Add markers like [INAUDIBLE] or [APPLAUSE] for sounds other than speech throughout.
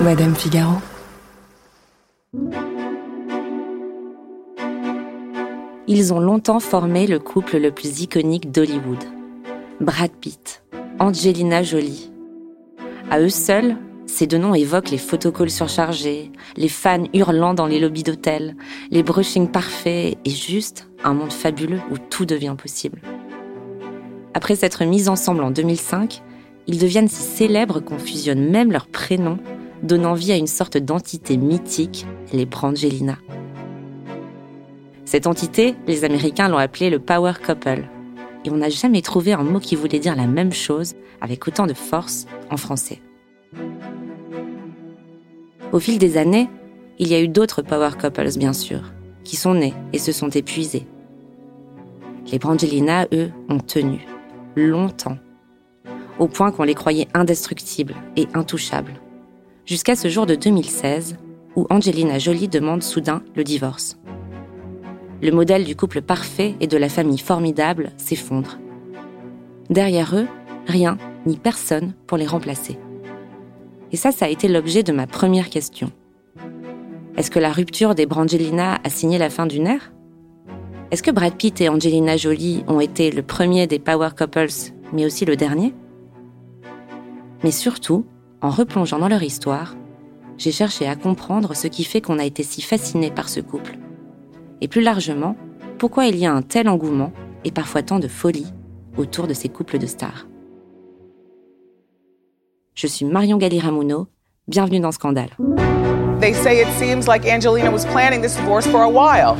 Madame Figaro. Ils ont longtemps formé le couple le plus iconique d'Hollywood. Brad Pitt, Angelina Jolie. À eux seuls, ces deux noms évoquent les photocalls surchargés, les fans hurlant dans les lobbies d'hôtels, les brushings parfaits et juste un monde fabuleux où tout devient possible. Après s'être mis ensemble en 2005, ils deviennent si célèbres qu'on fusionne même leurs prénoms, donnant vie à une sorte d'entité mythique, les Brangelina. Cette entité, les Américains l'ont appelée le Power Couple. Et on n'a jamais trouvé un mot qui voulait dire la même chose avec autant de force en français. Au fil des années, il y a eu d'autres Power Couples, bien sûr, qui sont nés et se sont épuisés. Les Brangelina, eux, ont tenu, longtemps, au point qu'on les croyait indestructibles et intouchables, jusqu'à ce jour de 2016, où Angelina Jolie demande soudain le divorce. Le modèle du couple parfait et de la famille formidable s'effondre. Derrière eux, rien ni personne pour les remplacer. Et ça, ça a été l'objet de ma première question. Est-ce que la rupture des Brangelina a signé la fin d'une ère? Est-ce que Brad Pitt et Angelina Jolie ont été le premier des power couples, mais aussi le dernier? Mais surtout, en replongeant dans leur histoire, j'ai cherché à comprendre ce qui fait qu'on a été si fasciné par ce couple. Et plus largement, pourquoi il y a un tel engouement et parfois tant de folie autour de ces couples de stars. Je suis Marion Galli-Ramuno. Bienvenue dans Scandale. They say it seems like Angelina was planning this divorce for a while.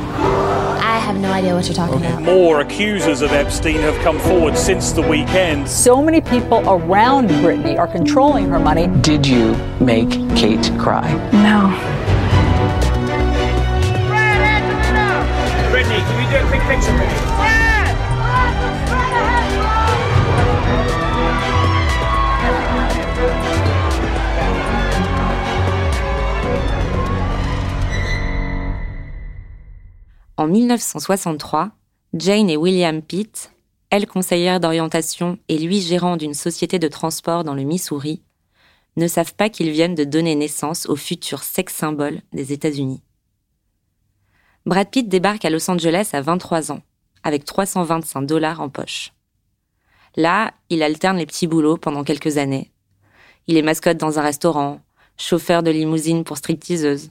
I have no idea what you're talking about. More accusers of Epstein have come forward since the weekend. So many people around Britney are controlling her money. Did you make Kate cry? No. Brittany, can you do a quick picture for me? En 1963, Jane et William Pitt, elle conseillère d'orientation et lui gérant d'une société de transport dans le Missouri, ne savent pas qu'ils viennent de donner naissance au futur sex symbole des États-Unis. Brad Pitt débarque à Los Angeles à 23 ans, avec 325 dollars en poche. Là, il alterne les petits boulots pendant quelques années. Il est mascotte dans un restaurant, chauffeur de limousine pour stripteaseuse.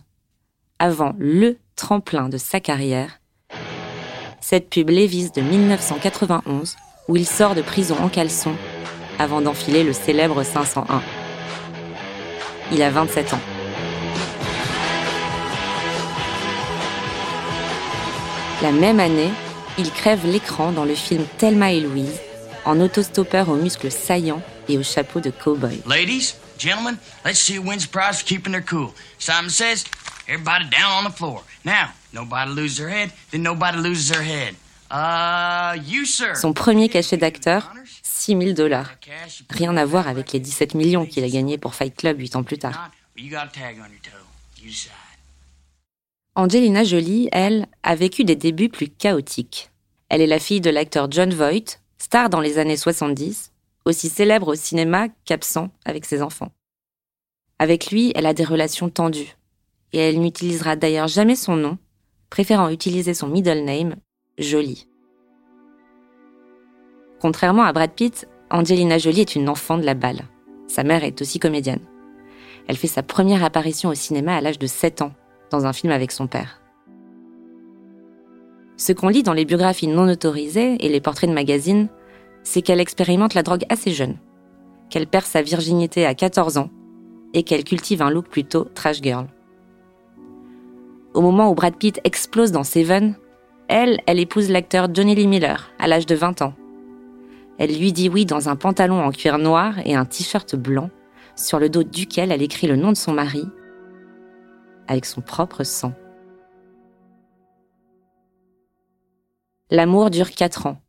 Avant le tremplin de sa carrière, cette pub Levi's de 1991 où il sort de prison en caleçon avant d'enfiler le célèbre 501. Il a 27 ans. La même année, il crève l'écran dans le film Thelma et Louise en autostoppeur aux muscles saillants et au chapeau de cow-boy. Ladies, gentlemen, let's see who wins prize keeping their cool. Simon says, everybody down on the floor. Now, nobody loses their head, then nobody loses their head. Uh, you, sir. Son premier cachet d'acteur, 6 000 dollars. Rien à voir avec les 17 millions qu'il a gagnés pour Fight Club 8 ans plus tard. Angelina Jolie, elle, a vécu des débuts plus chaotiques. Elle est la fille de l'acteur John Voight, star dans les années 70, aussi célèbre au cinéma qu'absent avec ses enfants. Avec lui, elle a des relations tendues, et elle n'utilisera d'ailleurs jamais son nom, préférant utiliser son middle name, Jolie. Contrairement à Brad Pitt, Angelina Jolie est une enfant de la balle. Sa mère est aussi comédienne. Elle fait sa première apparition au cinéma à l'âge de 7 ans, dans un film avec son père. Ce qu'on lit dans les biographies non autorisées et les portraits de magazines, c'est qu'elle expérimente la drogue assez jeune, qu'elle perd sa virginité à 14 ans et qu'elle cultive un look plutôt trash girl. Au moment où Brad Pitt explose dans Seven, elle, elle épouse l'acteur Johnny Lee Miller à l'âge de 20 ans. Elle lui dit oui dans un pantalon en cuir noir et un t-shirt blanc, sur le dos duquel elle écrit le nom de son mari avec son propre sang. L'amour dure 4 ans.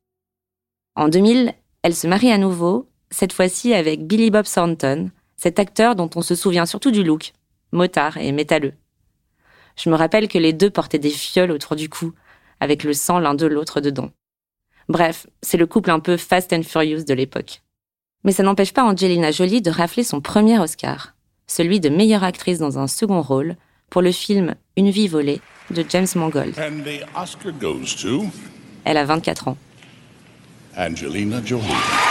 En 2000, elle se marie à nouveau, cette fois-ci avec Billy Bob Thornton, cet acteur dont on se souvient surtout du look, motard et métalleux. Je me rappelle que les deux portaient des fioles autour du cou, avec le sang l'un de l'autre dedans. Bref, c'est le couple un peu Fast and Furious de l'époque. Mais ça n'empêche pas Angelina Jolie de rafler son premier Oscar, celui de meilleure actrice dans un second rôle pour le film Une vie volée de James Mangold. And the Oscar goes to Elle a 24 ans. Angelina Jolie.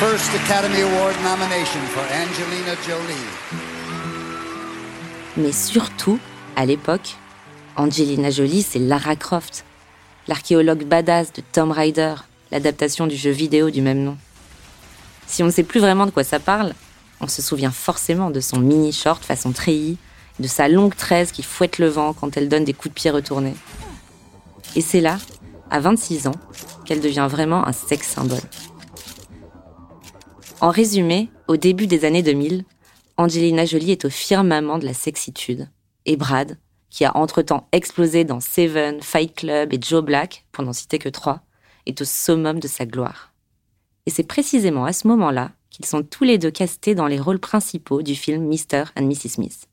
First Academy Award nomination for Angelina Jolie. Mais surtout, à l'époque, Angelina Jolie, c'est Lara Croft, l'archéologue badass de Tomb Raider, l'adaptation du jeu vidéo du même nom. Si on ne sait plus vraiment de quoi ça parle, on se souvient forcément de son mini short façon treillis, de sa longue tresse qui fouette le vent quand elle donne des coups de pied retournés. Et c'est là, à 26 ans, qu'elle devient vraiment un sex symbole. En résumé, au début des années 2000, Angelina Jolie est au firmament de la sexitude. Et Brad, qui a entre-temps explosé dans Seven, Fight Club et Joe Black, pour n'en citer que trois, est au summum de sa gloire. Et c'est précisément à ce moment-là qu'ils sont tous les deux castés dans les rôles principaux du film Mr. and Mrs. Smith.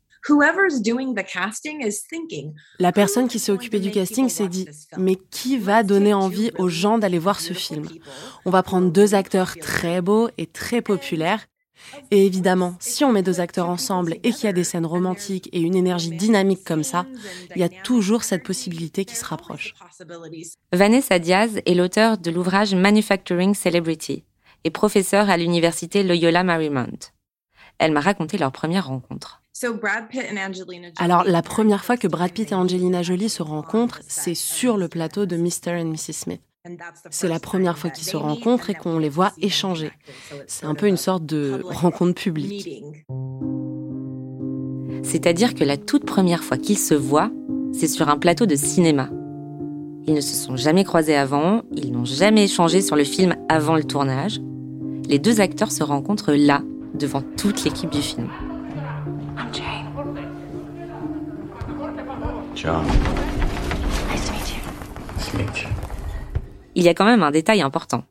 La personne qui s'est occupée du casting s'est dit Mais qui va donner envie aux gens d'aller voir ce film On va prendre deux acteurs très beaux et très populaires. Et évidemment, si on met deux acteurs ensemble et qu'il y a des scènes romantiques et une énergie dynamique comme ça, il y a toujours cette possibilité qui se rapproche. Vanessa Diaz est l'auteur de l'ouvrage Manufacturing Celebrity et professeure à l'université Loyola Marymount. Elle m'a raconté leur première rencontre. Alors, la première fois que Brad Pitt et Angelina Jolie se rencontrent, c'est sur le plateau de Mr. and Mrs. Smith. C'est la première fois qu'ils se rencontrent et qu'on les voit échanger. C'est un peu une sorte de rencontre publique. C'est-à-dire que la toute première fois qu'ils se voient, c'est sur un plateau de cinéma. Ils ne se sont jamais croisés avant, ils n'ont jamais échangé sur le film avant le tournage. Les deux acteurs se rencontrent là, devant toute l'équipe du film. John. Il y a quand même un détail important.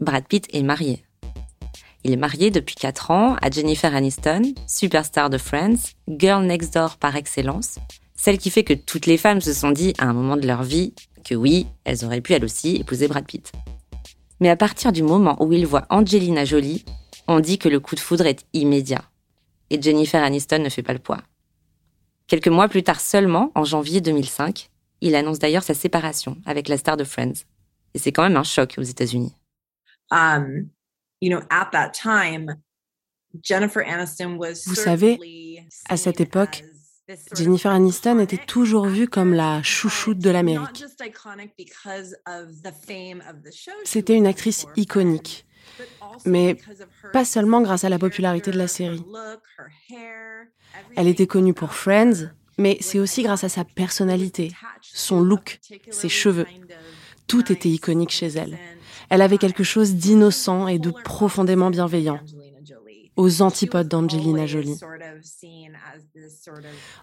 Brad Pitt est marié. Il est marié depuis 4 ans à Jennifer Aniston, superstar de Friends, girl next door par excellence, celle qui fait que toutes les femmes se sont dit à un moment de leur vie que oui, elles auraient pu elles aussi épouser Brad Pitt. Mais à partir du moment où il voit Angelina Jolie, on dit que le coup de foudre est immédiat. Et Jennifer Aniston ne fait pas le poids. Quelques mois plus tard seulement, en janvier 2005, il annonce d'ailleurs sa séparation avec la star de Friends. Et c'est quand même un choc aux États-Unis. Um, Vous savez, à cette époque, Jennifer Aniston était toujours vue comme la chouchoute de l'Amérique. C'était une actrice iconique, mais pas seulement grâce à la popularité de la série. Elle était connue pour Friends, mais c'est aussi grâce à sa personnalité, son look, ses cheveux. Tout était iconique chez elle. Elle avait quelque chose d'innocent et de profondément bienveillant, aux antipodes d'Angelina Jolie.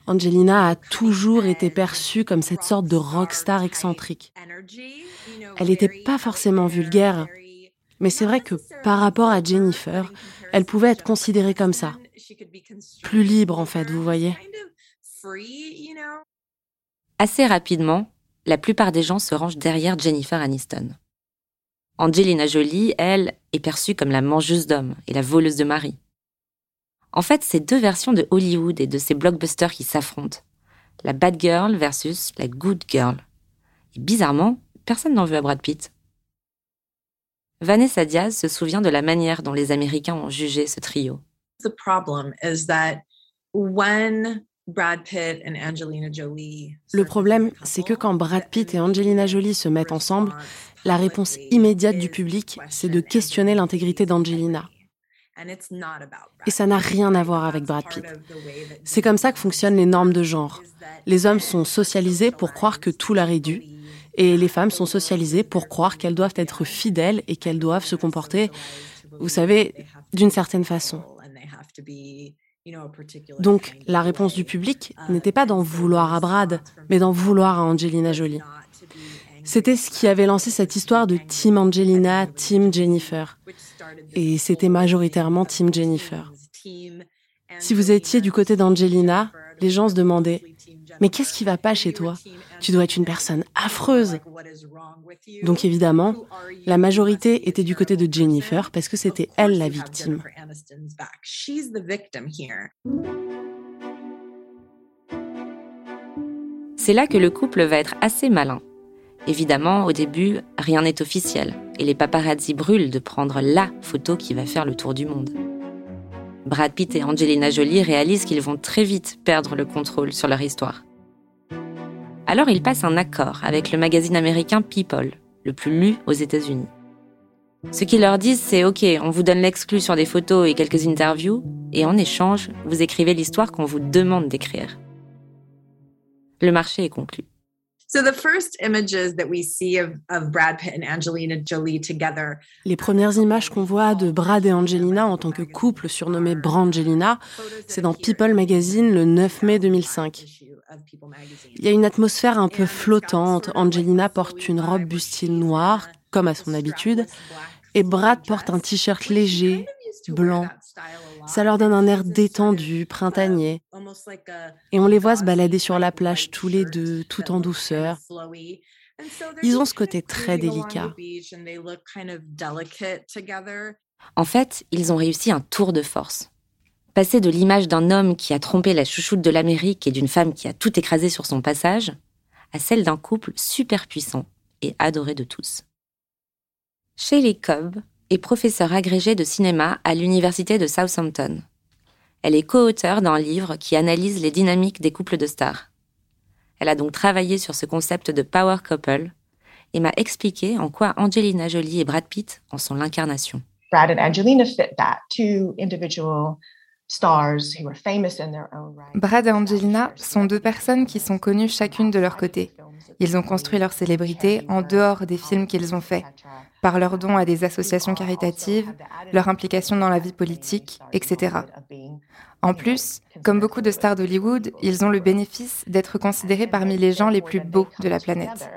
Angelina a toujours été perçue comme cette sorte de rockstar excentrique. Elle n'était pas forcément vulgaire, mais c'est vrai que par rapport à Jennifer, elle pouvait être considérée comme ça. Plus libre en fait, vous voyez. Assez rapidement, la plupart des gens se rangent derrière Jennifer Aniston. Angelina Jolie, elle, est perçue comme la mangeuse d'hommes et la voleuse de mari. En fait, c'est deux versions de Hollywood et de ces blockbusters qui s'affrontent. La bad girl versus la good girl. Et bizarrement, personne n'en veut à Brad Pitt. Vanessa Diaz se souvient de la manière dont les Américains ont jugé ce trio. Le problème, c'est que quand Brad Pitt et Angelina Jolie se mettent ensemble, la réponse immédiate du public, c'est de questionner l'intégrité d'Angelina. Et ça n'a rien à voir avec Brad Pitt. C'est comme ça que fonctionnent les normes de genre. Les hommes sont socialisés pour croire que tout leur est dû, et les femmes sont socialisées pour croire qu'elles doivent être fidèles et qu'elles doivent se comporter, vous savez, d'une certaine façon. Donc, la réponse du public n'était pas d'en vouloir à Brad, mais d'en vouloir à Angelina Jolie. C'était ce qui avait lancé cette histoire de Team Angelina, Team Jennifer. Et c'était majoritairement Team Jennifer. Si vous étiez du côté d'Angelina, les gens se demandaient Mais qu'est-ce qui va pas chez toi? Tu dois être une personne affreuse. Donc évidemment, la majorité était du côté de Jennifer parce que c'était elle la victime. C'est là que le couple va être assez malin. Évidemment, au début, rien n'est officiel et les paparazzi brûlent de prendre la photo qui va faire le tour du monde. Brad Pitt et Angelina Jolie réalisent qu'ils vont très vite perdre le contrôle sur leur histoire. Alors ils passent un accord avec le magazine américain People, le plus lu aux États-Unis. Ce qu'ils leur disent, c'est OK, on vous donne l'exclu sur des photos et quelques interviews, et en échange, vous écrivez l'histoire qu'on vous demande d'écrire. Le marché est conclu. Les premières images qu'on voit de Brad et Angelina en tant que couple surnommé Brangelina, c'est dans People Magazine le 9 mai 2005. Il y a une atmosphère un peu flottante. Angelina porte une robe bustier noire, comme à son habitude, et Brad porte un t-shirt léger, blanc. Ça leur donne un air détendu, printanier. Et on les voit se balader sur la plage tous les deux, tout en douceur. Ils ont ce côté très délicat. En fait, ils ont réussi un tour de force. Passer de l'image d'un homme qui a trompé la chouchoute de l'Amérique et d'une femme qui a tout écrasé sur son passage, à celle d'un couple super puissant et adoré de tous. Shaylee Cobb est professeure agrégée de cinéma à l'Université de Southampton. Elle est co-auteure d'un livre qui analyse les dynamiques des couples de stars. Elle a donc travaillé sur ce concept de power couple et m'a expliqué en quoi Angelina Jolie et Brad Pitt en sont l'incarnation. Brad and Angelina fit that, two individual Brad et Angelina sont deux personnes qui sont connues chacune de leur côté. Ils ont construit leur célébrité en dehors des films qu'ils ont faits, par leurs dons à des associations caritatives, leur implication dans la vie politique, etc. En plus, comme beaucoup de stars d'Hollywood, ils ont le bénéfice d'être considérés parmi les gens les plus beaux de la planète.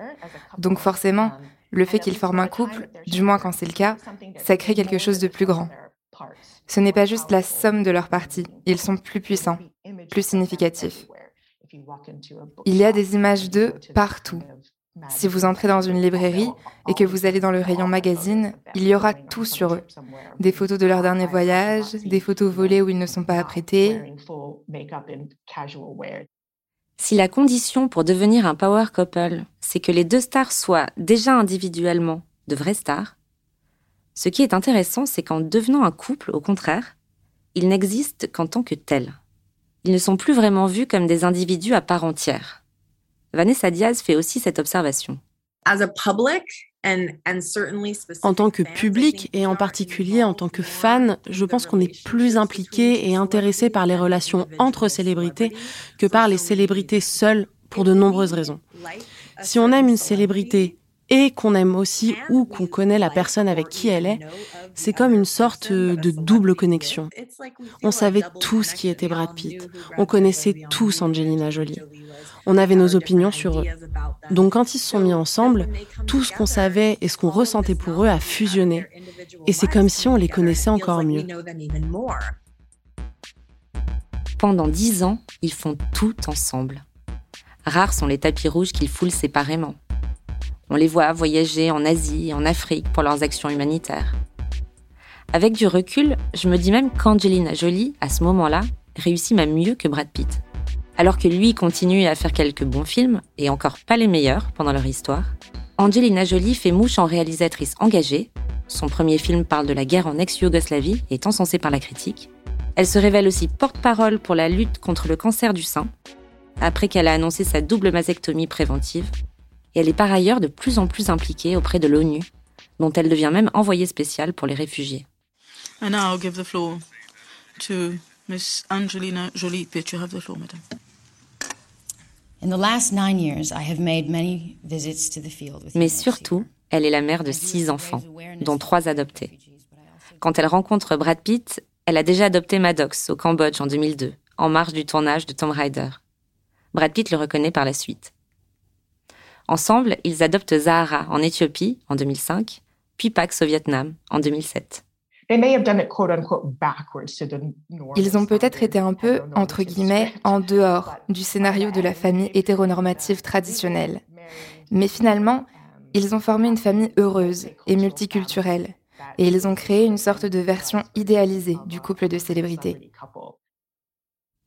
Donc forcément, le fait qu'ils forment un couple, du moins quand c'est le cas, ça crée quelque chose de plus grand. Ce n'est pas juste la somme de leurs parties, ils sont plus puissants, plus significatifs. Il y a des images d'eux partout. Si vous entrez dans une librairie et que vous allez dans le rayon magazine, il y aura tout sur eux. Des photos de leur dernier voyage, des photos volées où ils ne sont pas apprêtés. Si la condition pour devenir un power couple, c'est que les deux stars soient déjà individuellement de vraies stars, ce qui est intéressant, c'est qu'en devenant un couple, au contraire, ils n'existent qu'en tant que tels. Ils ne sont plus vraiment vus comme des individus à part entière. Vanessa Diaz fait aussi cette observation. En tant que public et en particulier en tant que fan, je pense qu'on est plus impliqué et intéressé par les relations entre célébrités que par les célébrités seules pour de nombreuses raisons. Si on aime une célébrité et qu'on aime aussi ou qu'on connaît la personne avec qui elle est, c'est comme une sorte de double connexion. On savait tous qui était Brad Pitt. On connaissait tous Angelina Jolie. On avait nos opinions sur eux. Donc quand ils se sont mis ensemble, tout ce qu'on savait et ce qu'on ressentait pour eux a fusionné. Et c'est comme si on les connaissait encore mieux. Pendant dix ans, ils font tout ensemble. Rares sont les tapis rouges qu'ils foulent séparément. On les voit voyager en Asie et en Afrique pour leurs actions humanitaires. Avec du recul, je me dis même qu'Angelina Jolie, à ce moment-là, réussit même mieux que Brad Pitt. Alors que lui continue à faire quelques bons films, et encore pas les meilleurs pendant leur histoire, Angelina Jolie fait mouche en réalisatrice engagée. Son premier film parle de la guerre en ex-Yougoslavie et est encensé par la critique. Elle se révèle aussi porte-parole pour la lutte contre le cancer du sein, après qu'elle a annoncé sa double mastectomie préventive. Et elle est par ailleurs de plus en plus impliquée auprès de l'ONU, dont elle devient même envoyée spéciale pour les réfugiés. And now I'll give the floor to Miss Angelina Jolie. You have the floor, madam. Mais surtout, elle est la mère de six enfants, dont trois adoptés. Quand elle rencontre Brad Pitt, elle a déjà adopté Maddox au Cambodge en 2002, en marge du tournage de Tomb Raider. Brad Pitt le reconnaît par la suite. Ensemble, ils adoptent Zahara en Éthiopie en 2005, puis Pax au Vietnam en 2007. Ils ont peut-être été un peu, entre guillemets, en dehors du scénario de la famille hétéronormative traditionnelle. Mais finalement, ils ont formé une famille heureuse et multiculturelle, et ils ont créé une sorte de version idéalisée du couple de célébrités.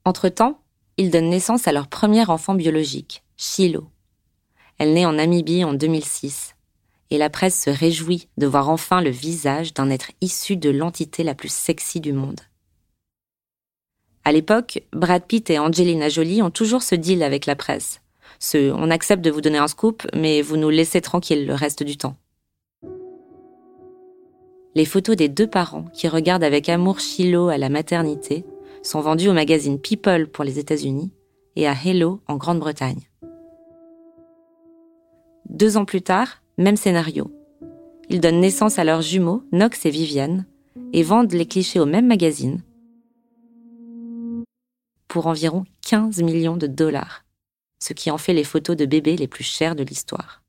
Entre-temps, ils donnent naissance à leur premier enfant biologique, Shiloh. Elle naît en Namibie en 2006, et la presse se réjouit de voir enfin le visage d'un être issu de l'entité la plus sexy du monde. À l'époque, Brad Pitt et Angelina Jolie ont toujours ce deal avec la presse. Ce on accepte de vous donner un scoop, mais vous nous laissez tranquille le reste du temps. Les photos des deux parents qui regardent avec amour Shiloh à la maternité sont vendues au magazine People pour les États-Unis et à Hello en Grande-Bretagne. Deux ans plus tard, même scénario. Ils donnent naissance à leurs jumeaux, Nox et Viviane, et vendent les clichés au même magazine pour environ 15 millions de dollars, ce qui en fait les photos de bébés les plus chères de l'histoire.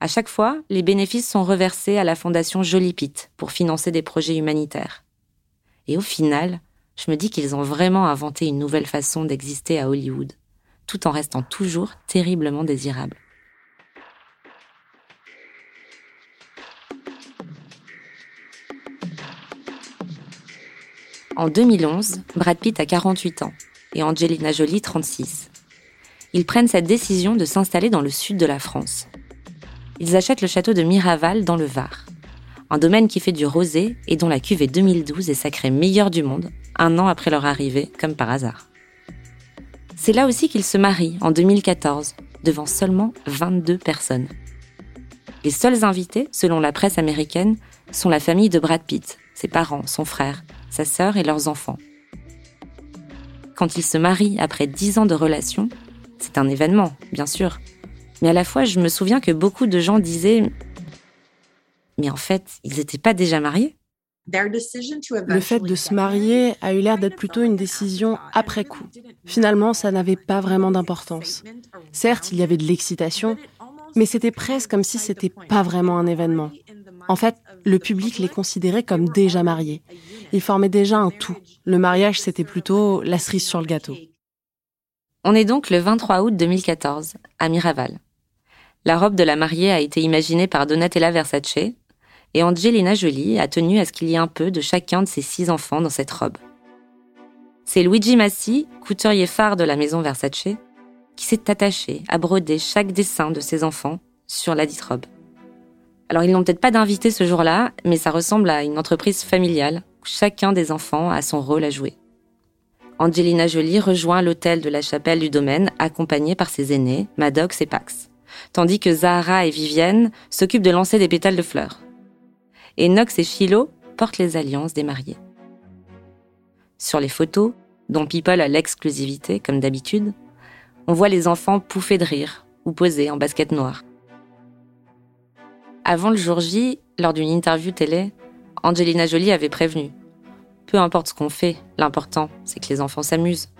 À chaque fois, les bénéfices sont reversés à la fondation Jolie Pitt pour financer des projets humanitaires. Et au final, je me dis qu'ils ont vraiment inventé une nouvelle façon d'exister à Hollywood, tout en restant toujours terriblement désirables. En 2011, Brad Pitt a 48 ans et Angelina Jolie 36. Ils prennent cette décision de s'installer dans le sud de la France. Ils achètent le château de Miraval dans le Var, un domaine qui fait du rosé et dont la cuvée 2012 est sacrée meilleure du monde, un an après leur arrivée, comme par hasard. C'est là aussi qu'ils se marient en 2014, devant seulement 22 personnes. Les seuls invités, selon la presse américaine, sont la famille de Brad Pitt, ses parents, son frère, sa sœur et leurs enfants. Quand ils se marient après dix ans de relation, c'est un événement, bien sûr. Mais à la fois, je me souviens que beaucoup de gens disaient Mais en fait, ils n'étaient pas déjà mariés? Le fait de se marier a eu l'air d'être plutôt une décision après coup. Finalement, ça n'avait pas vraiment d'importance. Certes, il y avait de l'excitation, mais c'était presque comme si c'était pas vraiment un événement. En fait, le public les considérait comme déjà mariés. Ils formaient déjà un tout. Le mariage, c'était plutôt la cerise sur le gâteau. On est donc le 23 août 2014, à Miraval. La robe de la mariée a été imaginée par Donatella Versace et Angelina Jolie a tenu à ce qu'il y ait un peu de chacun de ses six enfants dans cette robe. C'est Luigi Massi, couturier phare de la maison Versace, qui s'est attaché à broder chaque dessin de ses enfants sur la dite robe. Alors ils n'ont peut-être pas d'invité ce jour-là, mais ça ressemble à une entreprise familiale où chacun des enfants a son rôle à jouer. Angelina Jolie rejoint l'hôtel de la chapelle du domaine accompagnée par ses aînés, Maddox et Pax, tandis que Zahara et Vivienne s'occupent de lancer des pétales de fleurs. Et Nox et Shiloh portent les alliances des mariés. Sur les photos, dont People a l'exclusivité comme d'habitude, on voit les enfants pouffer de rire ou poser en basket noire. Avant le jour J, lors d'une interview télé, Angelina Jolie avait prévenu. Peu importe ce qu'on fait, l'important, c'est que les enfants s'amusent.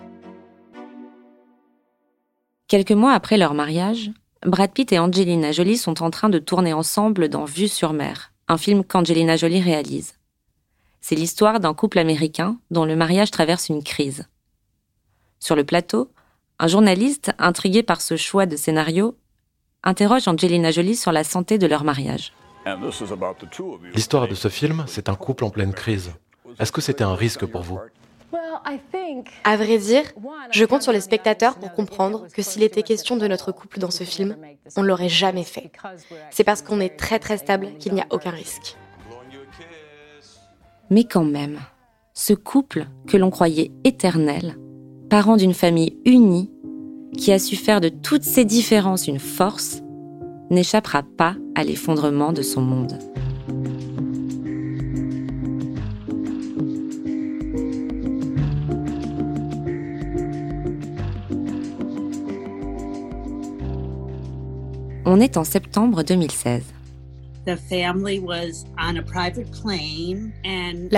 Quelques mois après leur mariage, Brad Pitt et Angelina Jolie sont en train de tourner ensemble dans Vue sur mer, un film qu'Angelina Jolie réalise. C'est l'histoire d'un couple américain dont le mariage traverse une crise. Sur le plateau, un journaliste, intrigué par ce choix de scénario, interroge Angelina Jolie sur la santé de leur mariage. L'histoire de ce film, c'est un couple en pleine crise. Est-ce que c'était un risque pour vous? À vrai dire, je compte sur les spectateurs pour comprendre que s'il était question de notre couple dans ce film, on ne l'aurait jamais fait. C'est parce qu'on est très très stable qu'il n'y a aucun risque. Mais quand même, ce couple que l'on croyait éternel, parent d'une famille unie, qui a su faire de toutes ces différences une force, n'échappera pas à l'effondrement de son monde. On est en septembre 2016. La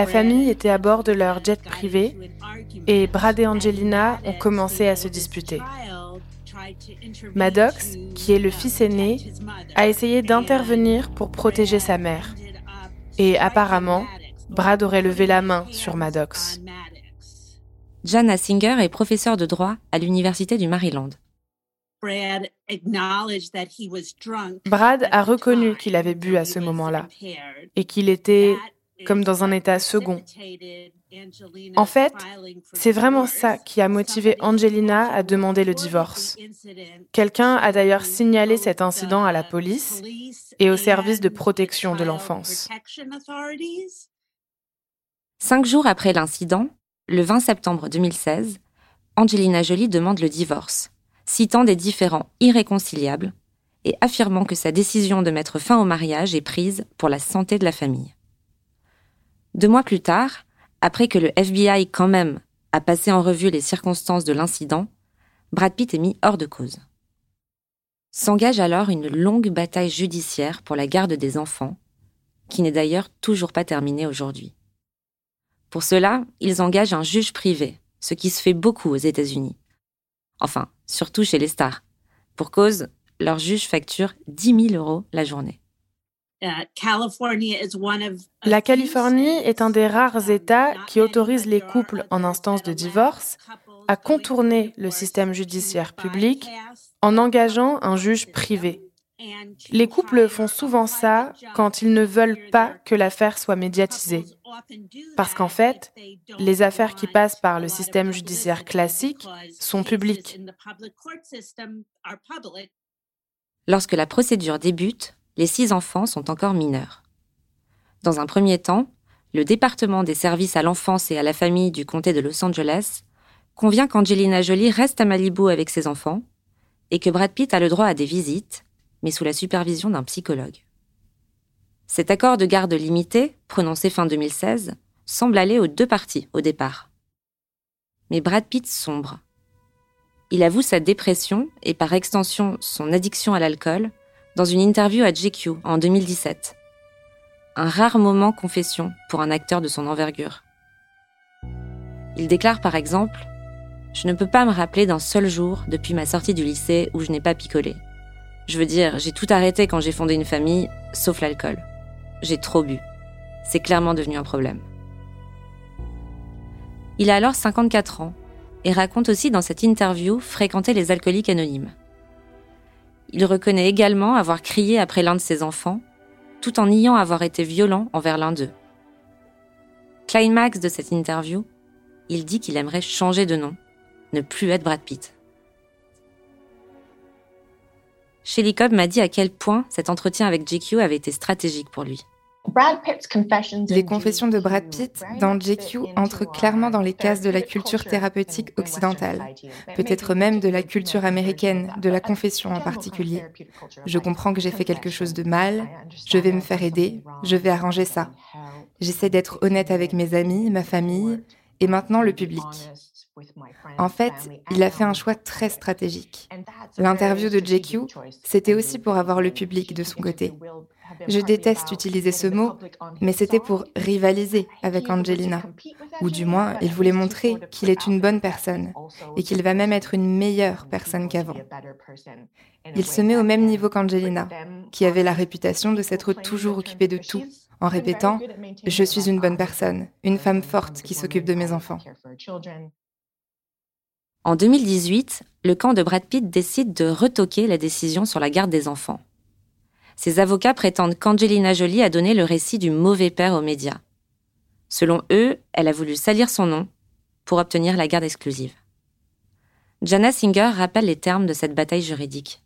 famille était à bord de leur jet privé et Brad et Angelina ont commencé à se disputer. Maddox, qui est le fils aîné, a essayé d'intervenir pour protéger sa mère. Et apparemment, Brad aurait levé la main sur Maddox. Jana Singer est professeure de droit à l'Université du Maryland. Brad a reconnu qu'il avait bu à ce moment-là et qu'il était comme dans un état second. En fait, c'est vraiment ça qui a motivé Angelina à demander le divorce. Quelqu'un a d'ailleurs signalé cet incident à la police et au service de protection de l'enfance. Cinq jours après l'incident, le 20 septembre 2016, Angelina Jolie demande le divorce, citant des différends irréconciliables et affirmant que sa décision de mettre fin au mariage est prise pour la santé de la famille. Deux mois plus tard, après que le FBI quand même a passé en revue les circonstances de l'incident, Brad Pitt est mis hors de cause. S'engage alors une longue bataille judiciaire pour la garde des enfants, qui n'est d'ailleurs toujours pas terminée aujourd'hui. Pour cela, ils engagent un juge privé, ce qui se fait beaucoup aux États-Unis. Enfin, surtout chez les stars. Pour cause, leur juge facture 10 000 euros la journée. Uh, la Californie est un des rares États qui autorise les couples en instance de divorce à contourner le système judiciaire public en engageant un juge privé. Les couples font souvent ça quand ils ne veulent pas que l'affaire soit médiatisée. Parce qu'en fait, les affaires qui passent par le système judiciaire classique sont publiques. Lorsque la procédure débute, les six enfants sont encore mineurs. Dans un premier temps, le département des services à l'enfance et à la famille du comté de Los Angeles convient qu'Angelina Jolie reste à Malibu avec ses enfants et que Brad Pitt a le droit à des visites, mais sous la supervision d'un psychologue. Cet accord de garde limité, prononcé fin 2016, semble aller aux deux parties au départ. Mais Brad Pitt sombre. Il avoue sa dépression et par extension son addiction à l'alcool dans une interview à GQ en 2017. Un rare moment confession pour un acteur de son envergure. Il déclare par exemple Je ne peux pas me rappeler d'un seul jour depuis ma sortie du lycée où je n'ai pas picolé. Je veux dire, j'ai tout arrêté quand j'ai fondé une famille, sauf l'alcool. J'ai trop bu. C'est clairement devenu un problème. Il a alors 54 ans et raconte aussi dans cette interview fréquenter les alcooliques anonymes. Il reconnaît également avoir crié après l'un de ses enfants, tout en niant avoir été violent envers l'un d'eux. Climax de cette interview, il dit qu'il aimerait changer de nom, ne plus être Brad Pitt. Shelly Cobb m'a dit à quel point cet entretien avec GQ avait été stratégique pour lui. Les confessions de Brad Pitt dans JQ entrent clairement dans les cases de la culture thérapeutique occidentale, peut-être même de la culture américaine, de la confession en particulier. Je comprends que j'ai fait quelque chose de mal, je vais me faire aider, je vais arranger ça. J'essaie d'être honnête avec mes amis, ma famille et maintenant le public. En fait, il a fait un choix très stratégique. L'interview de JQ, c'était aussi pour avoir le public de son côté. Je déteste utiliser ce mot, mais c'était pour rivaliser avec Angelina. Ou du moins, il voulait montrer qu'il est une bonne personne et qu'il va même être une meilleure personne qu'avant. Il se met au même niveau qu'Angelina, qui avait la réputation de s'être toujours occupée de tout, en répétant ⁇ Je suis une bonne personne, une femme forte qui s'occupe de mes enfants ⁇ En 2018, le camp de Brad Pitt décide de retoquer la décision sur la garde des enfants ses avocats prétendent qu'Angelina Jolie a donné le récit du mauvais père aux médias. Selon eux, elle a voulu salir son nom pour obtenir la garde exclusive. Jana Singer rappelle les termes de cette bataille juridique.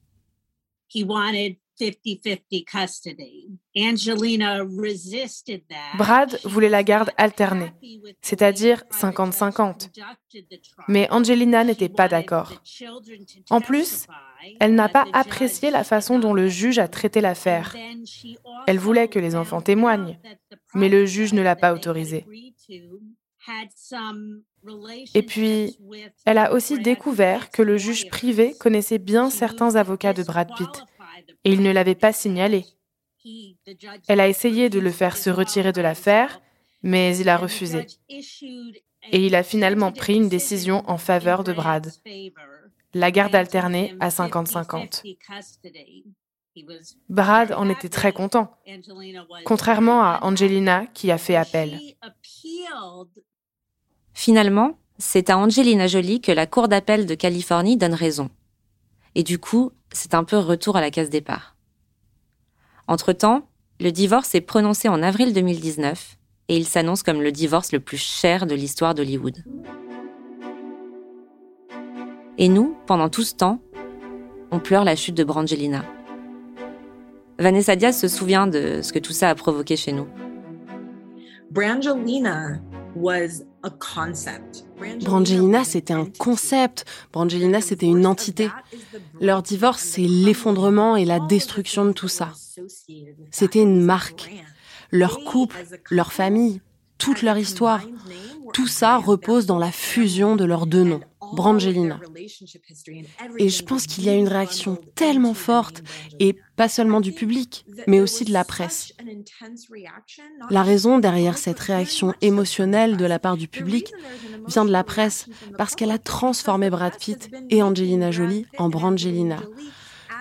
Brad voulait la garde alternée, c'est-à-dire 50-50. Mais Angelina n'était pas d'accord. En plus, elle n'a pas apprécié la façon dont le juge a traité l'affaire. Elle voulait que les enfants témoignent, mais le juge ne l'a pas autorisé. Et puis, elle a aussi découvert que le juge privé connaissait bien certains avocats de Brad Pitt, et il ne l'avait pas signalé. Elle a essayé de le faire se retirer de l'affaire, mais il a refusé. Et il a finalement pris une décision en faveur de Brad la garde alternée à 50-50. Brad en était très content, contrairement à Angelina qui a fait appel. Finalement, c'est à Angelina Jolie que la Cour d'appel de Californie donne raison. Et du coup, c'est un peu retour à la case départ. Entre-temps, le divorce est prononcé en avril 2019 et il s'annonce comme le divorce le plus cher de l'histoire d'Hollywood. Et nous, pendant tout ce temps, on pleure la chute de Brangelina. Vanessa Diaz se souvient de ce que tout ça a provoqué chez nous. Brangelina Brangelina, c'était un concept. Brangelina, c'était une entité. Leur divorce, c'est l'effondrement et la destruction de tout ça. C'était une marque. Leur couple, leur famille, toute leur histoire, tout ça repose dans la fusion de leurs deux noms. Brangelina. Et je pense qu'il y a une réaction tellement forte, et pas seulement du public, mais aussi de la presse. La raison derrière cette réaction émotionnelle de la part du public vient de la presse, parce qu'elle a transformé Brad Pitt et Angelina Jolie en Brangelina,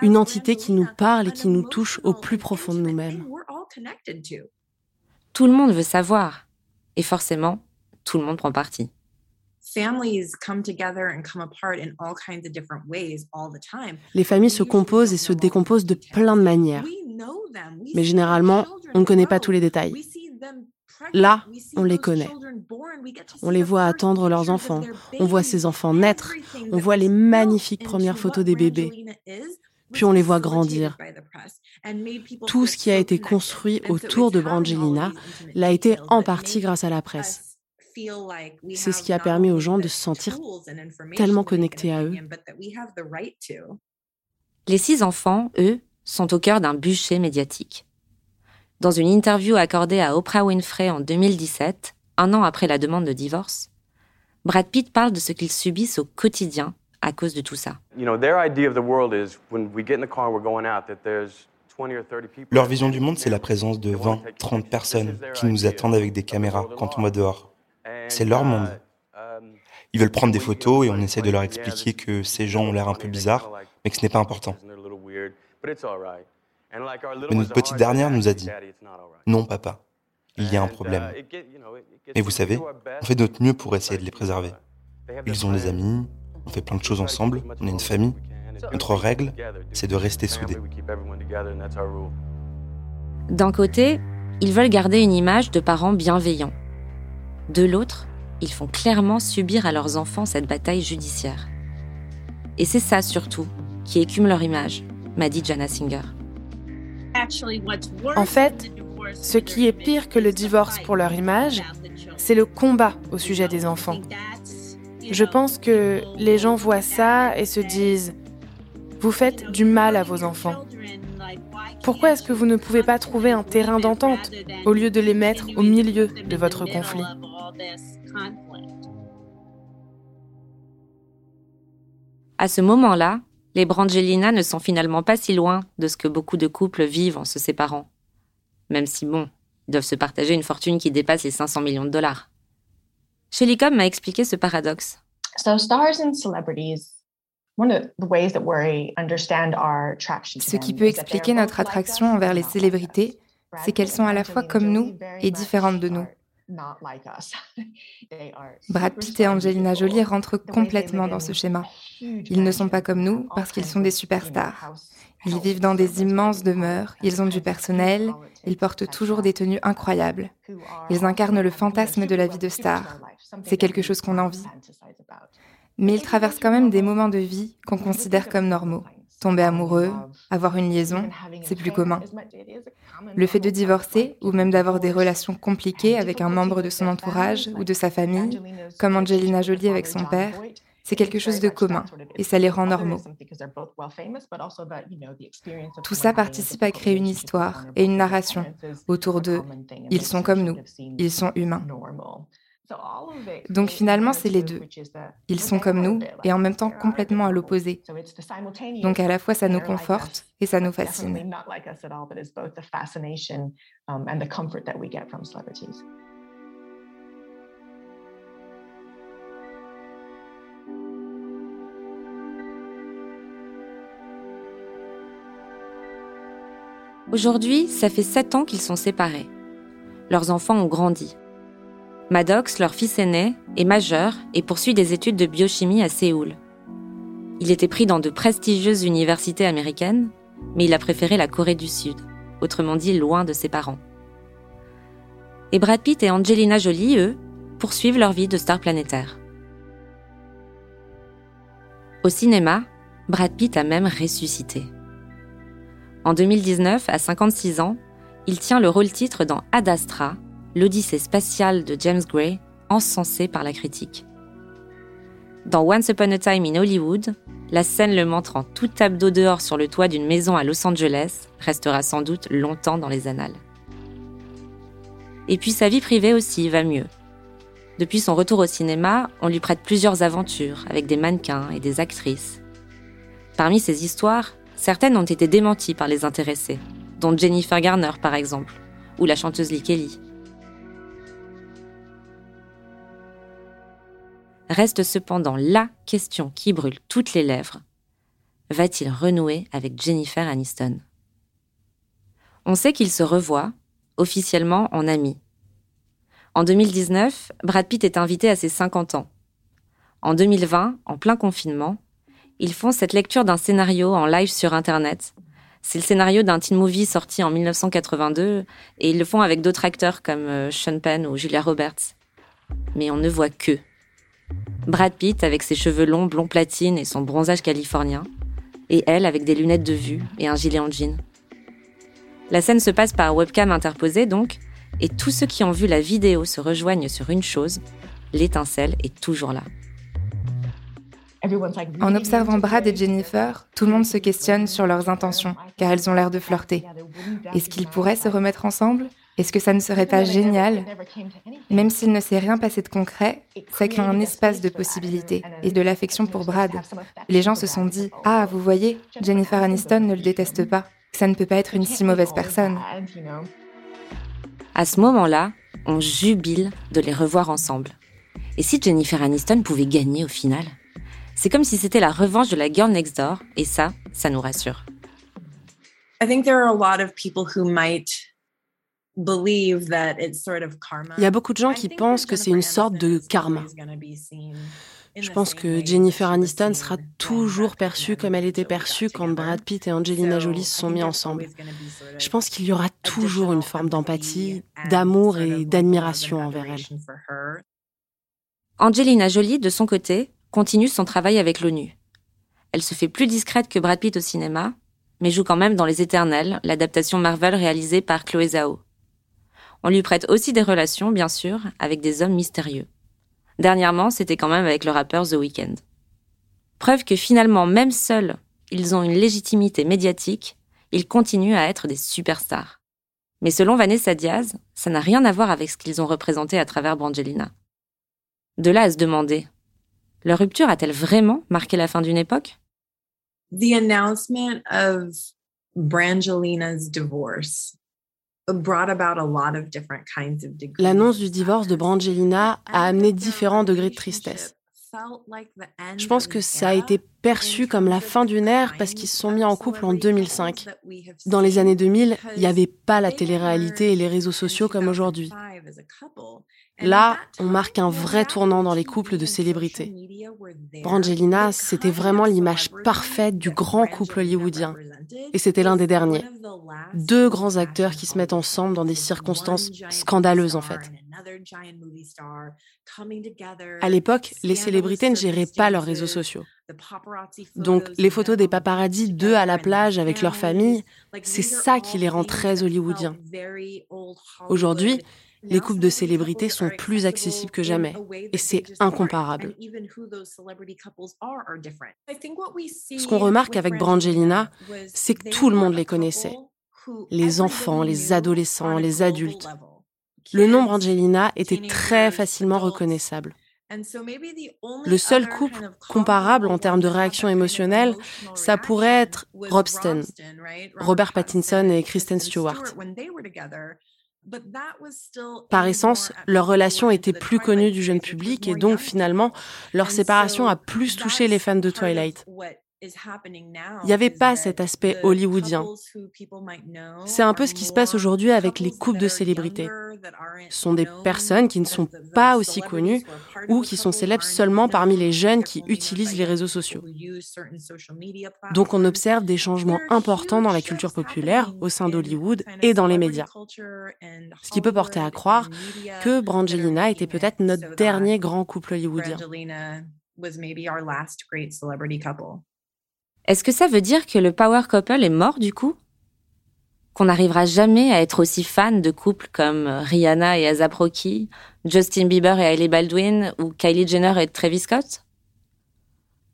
une entité qui nous parle et qui nous touche au plus profond de nous-mêmes. Tout le monde veut savoir, et forcément, tout le monde prend parti. Les familles se composent et se décomposent de plein de manières. Mais généralement, on ne connaît pas tous les détails. Là, on les connaît. On les voit attendre leurs enfants. On voit ces enfants naître. On voit les magnifiques premières photos des bébés. Puis on les voit grandir. Tout ce qui a été construit autour de Brangelina l'a été en partie grâce à la presse. C'est ce qui a permis aux gens de se sentir tellement connectés à eux. Les six enfants, eux, sont au cœur d'un bûcher médiatique. Dans une interview accordée à Oprah Winfrey en 2017, un an après la demande de divorce, Brad Pitt parle de ce qu'ils subissent au quotidien à cause de tout ça. Leur vision du monde, c'est la présence de 20, 30 personnes qui nous attendent avec des caméras quand on va dehors. C'est leur monde. Ils veulent prendre des photos et on essaie de leur expliquer que ces gens ont l'air un peu bizarres, mais que ce n'est pas important. Mais notre petite dernière nous a dit Non, papa, il y a un problème. Et vous savez, on fait notre mieux pour essayer de les préserver. Ils ont des amis, on fait plein de choses ensemble, on est une famille. Notre règle, c'est de rester soudés. D'un côté, ils veulent garder une image de parents bienveillants. De l'autre, ils font clairement subir à leurs enfants cette bataille judiciaire. Et c'est ça surtout qui écume leur image, m'a dit Jana Singer. En fait, ce qui est pire que le divorce pour leur image, c'est le combat au sujet des enfants. Je pense que les gens voient ça et se disent, vous faites du mal à vos enfants. Pourquoi est-ce que vous ne pouvez pas trouver un terrain d'entente au lieu de les mettre au milieu de votre conflit À ce moment-là, les Brangelina ne sont finalement pas si loin de ce que beaucoup de couples vivent en se séparant. Même si, bon, ils doivent se partager une fortune qui dépasse les 500 millions de dollars. Shelly Cobb m'a expliqué ce paradoxe. Ce qui peut expliquer notre attraction envers les célébrités, c'est qu'elles sont à la fois comme nous et différentes de nous. [LAUGHS] Brad Pitt et Angelina Jolie rentrent complètement dans ce schéma. Ils ne sont pas comme nous parce qu'ils sont des superstars. Ils vivent dans des immenses demeures, ils ont du personnel, ils portent toujours des tenues incroyables. Ils incarnent le fantasme de la vie de star. C'est quelque chose qu'on envie. Mais ils traversent quand même des moments de vie qu'on considère comme normaux. Tomber amoureux, avoir une liaison, c'est plus commun. Le fait de divorcer ou même d'avoir des relations compliquées avec un membre de son entourage ou de sa famille, comme Angelina Jolie avec son père, c'est quelque chose de commun et ça les rend normaux. Tout ça participe à créer une histoire et une narration autour d'eux. Ils sont comme nous, ils sont humains. Donc finalement, c'est les deux. Ils sont comme nous et en même temps complètement à l'opposé. Donc à la fois, ça nous conforte et ça nous fascine. Aujourd'hui, ça fait sept ans qu'ils sont séparés. Leurs enfants ont grandi. Maddox, leur fils aîné, est majeur et poursuit des études de biochimie à Séoul. Il était pris dans de prestigieuses universités américaines, mais il a préféré la Corée du Sud, autrement dit loin de ses parents. Et Brad Pitt et Angelina Jolie, eux, poursuivent leur vie de star planétaire. Au cinéma, Brad Pitt a même ressuscité. En 2019, à 56 ans, il tient le rôle-titre dans Ad Astra, l'Odyssée spatiale de James Gray, encensé par la critique. Dans Once Upon a Time in Hollywood, la scène le montrant tout abdo dehors sur le toit d'une maison à Los Angeles restera sans doute longtemps dans les annales. Et puis sa vie privée aussi va mieux. Depuis son retour au cinéma, on lui prête plusieurs aventures avec des mannequins et des actrices. Parmi ces histoires, certaines ont été démenties par les intéressés, dont Jennifer Garner par exemple, ou la chanteuse Lee Kelly. Reste cependant la question qui brûle toutes les lèvres. Va-t-il renouer avec Jennifer Aniston? On sait qu'il se revoit, officiellement en ami. En 2019, Brad Pitt est invité à ses 50 ans. En 2020, en plein confinement, ils font cette lecture d'un scénario en live sur Internet. C'est le scénario d'un teen movie sorti en 1982 et ils le font avec d'autres acteurs comme euh, Sean Penn ou Julia Roberts. Mais on ne voit que Brad Pitt avec ses cheveux longs, blond platine et son bronzage californien, et elle avec des lunettes de vue et un gilet en jean. La scène se passe par webcam interposée donc, et tous ceux qui ont vu la vidéo se rejoignent sur une chose, l'étincelle est toujours là. En observant Brad et Jennifer, tout le monde se questionne sur leurs intentions, car elles ont l'air de flirter. Est-ce qu'ils pourraient se remettre ensemble? Est-ce que ça ne serait pas génial Même s'il ne s'est rien passé de concret, ça crée un espace de possibilités et de l'affection pour Brad. Les gens se sont dit Ah, vous voyez, Jennifer Aniston ne le déteste pas. Ça ne peut pas être une si mauvaise personne. À ce moment-là, on jubile de les revoir ensemble. Et si Jennifer Aniston pouvait gagner au final? C'est comme si c'était la revanche de la girl next door, et ça, ça nous rassure. I think there are a lot of people who might il y a beaucoup de gens qui pensent que c'est une sorte de karma. Je pense que Jennifer Aniston sera toujours perçue comme elle était perçue quand Brad Pitt et Angelina Jolie se sont mis ensemble. Je pense qu'il y aura toujours une forme d'empathie, d'amour et d'admiration envers elle. Angelina Jolie, de son côté, continue son travail avec l'ONU. Elle se fait plus discrète que Brad Pitt au cinéma, mais joue quand même dans Les Éternels, l'adaptation Marvel réalisée par Chloé Zhao. On lui prête aussi des relations, bien sûr, avec des hommes mystérieux. Dernièrement, c'était quand même avec le rappeur The Weeknd. Preuve que finalement, même seuls, ils ont une légitimité médiatique, ils continuent à être des superstars. Mais selon Vanessa Diaz, ça n'a rien à voir avec ce qu'ils ont représenté à travers Brangelina. De là à se demander, leur rupture a-t-elle vraiment marqué la fin d'une époque? Of Brangelina's divorce L'annonce du divorce de Brangelina a amené différents degrés de tristesse. Je pense que ça a été perçu comme la fin d'une ère parce qu'ils se sont mis en couple en 2005. Dans les années 2000, il n'y avait pas la télé-réalité et les réseaux sociaux comme aujourd'hui. Là, on marque un vrai tournant dans les couples de célébrités. Brangelina, c'était vraiment l'image parfaite du grand couple hollywoodien. Et c'était l'un des derniers. Deux grands acteurs qui se mettent ensemble dans des circonstances scandaleuses en fait. À l'époque, les célébrités ne géraient pas leurs réseaux sociaux. Donc les photos des paparazzis d'eux à la plage avec leur famille, c'est ça qui les rend très hollywoodiens. Aujourd'hui, les couples de célébrités sont plus accessibles que jamais, et c'est incomparable. Ce qu'on remarque avec Brangelina, c'est que tout le monde les connaissait. Les enfants, les adolescents, les adultes. Le nom Brangelina était très facilement reconnaissable. Le seul couple comparable en termes de réaction émotionnelle, ça pourrait être Robsten, Robert Pattinson et Kristen Stewart. Par essence, leur relation était plus connue du jeune public et donc finalement, leur séparation a plus touché les fans de Twilight. Il n'y avait pas cet aspect hollywoodien. C'est un peu ce qui se passe aujourd'hui avec les couples de célébrités. Ce sont des personnes qui ne sont pas aussi connues ou qui sont célèbres seulement parmi les jeunes qui utilisent les réseaux sociaux. Donc on observe des changements importants dans la culture populaire au sein d'Hollywood et dans les médias. Ce qui peut porter à croire que Brangelina était peut-être notre dernier grand couple hollywoodien. Est-ce que ça veut dire que le power couple est mort du coup? Qu'on n'arrivera jamais à être aussi fan de couples comme Rihanna et ASAP Rocky, Justin Bieber et Hailey Baldwin ou Kylie Jenner et Travis Scott?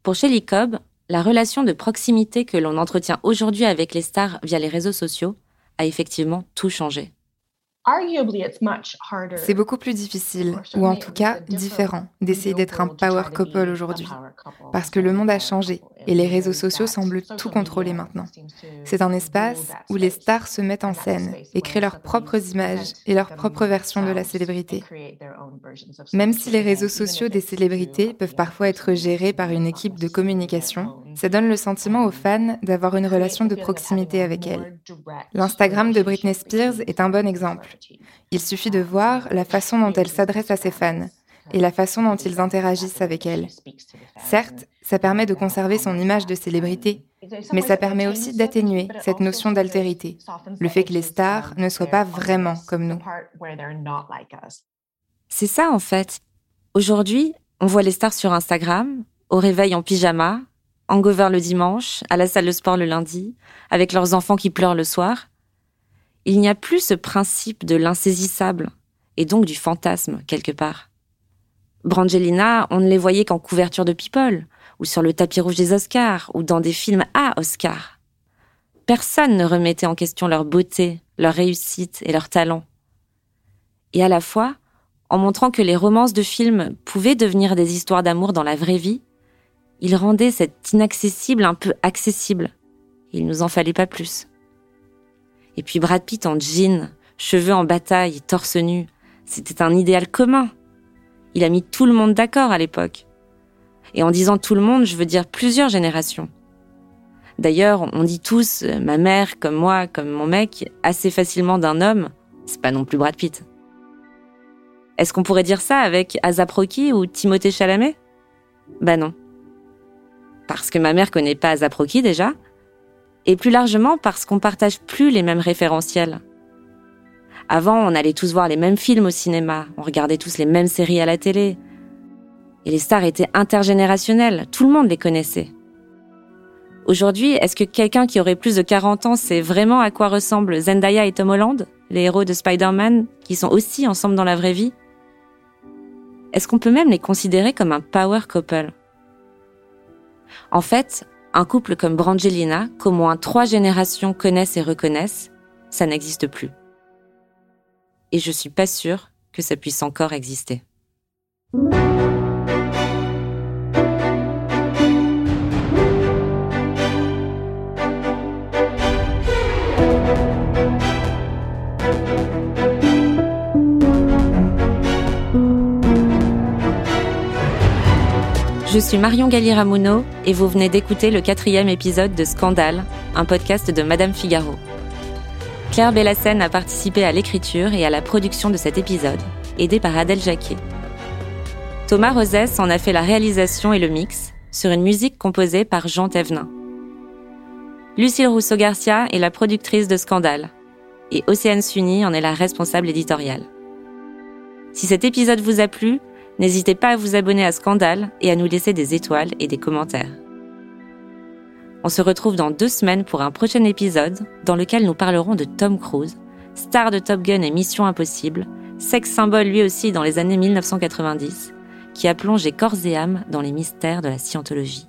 Pour Shelly Cobb, la relation de proximité que l'on entretient aujourd'hui avec les stars via les réseaux sociaux a effectivement tout changé. C'est beaucoup plus difficile, ou en tout cas différent, d'essayer d'être un power couple aujourd'hui, parce que le monde a changé et les réseaux sociaux semblent tout contrôler maintenant. C'est un espace où les stars se mettent en scène et créent leurs propres images et leur propre version de la célébrité. Même si les réseaux sociaux des célébrités peuvent parfois être gérés par une équipe de communication, ça donne le sentiment aux fans d'avoir une relation de proximité avec elles. L'Instagram de Britney Spears est un bon exemple. Il suffit de voir la façon dont elle s'adresse à ses fans et la façon dont ils interagissent avec elle. Certes, ça permet de conserver son image de célébrité, mais ça permet aussi d'atténuer cette notion d'altérité, le fait que les stars ne soient pas vraiment comme nous. C'est ça en fait. Aujourd'hui, on voit les stars sur Instagram, au réveil en pyjama, en gover le dimanche, à la salle de sport le lundi, avec leurs enfants qui pleurent le soir il n'y a plus ce principe de l'insaisissable, et donc du fantasme, quelque part. Brangelina, on ne les voyait qu'en couverture de People, ou sur le tapis rouge des Oscars, ou dans des films à Oscars. Personne ne remettait en question leur beauté, leur réussite et leur talent. Et à la fois, en montrant que les romances de films pouvaient devenir des histoires d'amour dans la vraie vie, il rendait cet inaccessible un peu accessible. Il nous en fallait pas plus. Et puis Brad Pitt en jean, cheveux en bataille, torse nu. C'était un idéal commun. Il a mis tout le monde d'accord à l'époque. Et en disant tout le monde, je veux dire plusieurs générations. D'ailleurs, on dit tous, ma mère, comme moi, comme mon mec, assez facilement d'un homme. C'est pas non plus Brad Pitt. Est-ce qu'on pourrait dire ça avec Azap Rocky ou Timothée Chalamet? Bah non. Parce que ma mère connaît pas Azap Rocky déjà, et plus largement parce qu'on partage plus les mêmes référentiels. Avant, on allait tous voir les mêmes films au cinéma, on regardait tous les mêmes séries à la télé. Et les stars étaient intergénérationnelles, tout le monde les connaissait. Aujourd'hui, est-ce que quelqu'un qui aurait plus de 40 ans sait vraiment à quoi ressemblent Zendaya et Tom Holland, les héros de Spider-Man, qui sont aussi ensemble dans la vraie vie? Est-ce qu'on peut même les considérer comme un power couple? En fait, un couple comme Brangelina, qu'au moins trois générations connaissent et reconnaissent, ça n'existe plus. Et je suis pas sûre que ça puisse encore exister. Je suis Marion Galli-Ramuno et vous venez d'écouter le quatrième épisode de Scandale, un podcast de Madame Figaro. Claire Bellassène a participé à l'écriture et à la production de cet épisode, aidée par Adèle Jacquet. Thomas Rosès en a fait la réalisation et le mix sur une musique composée par Jean Thévenin. Lucille Rousseau-Garcia est la productrice de Scandale et Océane Sunny en est la responsable éditoriale. Si cet épisode vous a plu, N'hésitez pas à vous abonner à Scandale et à nous laisser des étoiles et des commentaires. On se retrouve dans deux semaines pour un prochain épisode dans lequel nous parlerons de Tom Cruise, star de Top Gun et Mission Impossible, sexe symbole lui aussi dans les années 1990, qui a plongé corps et âme dans les mystères de la scientologie.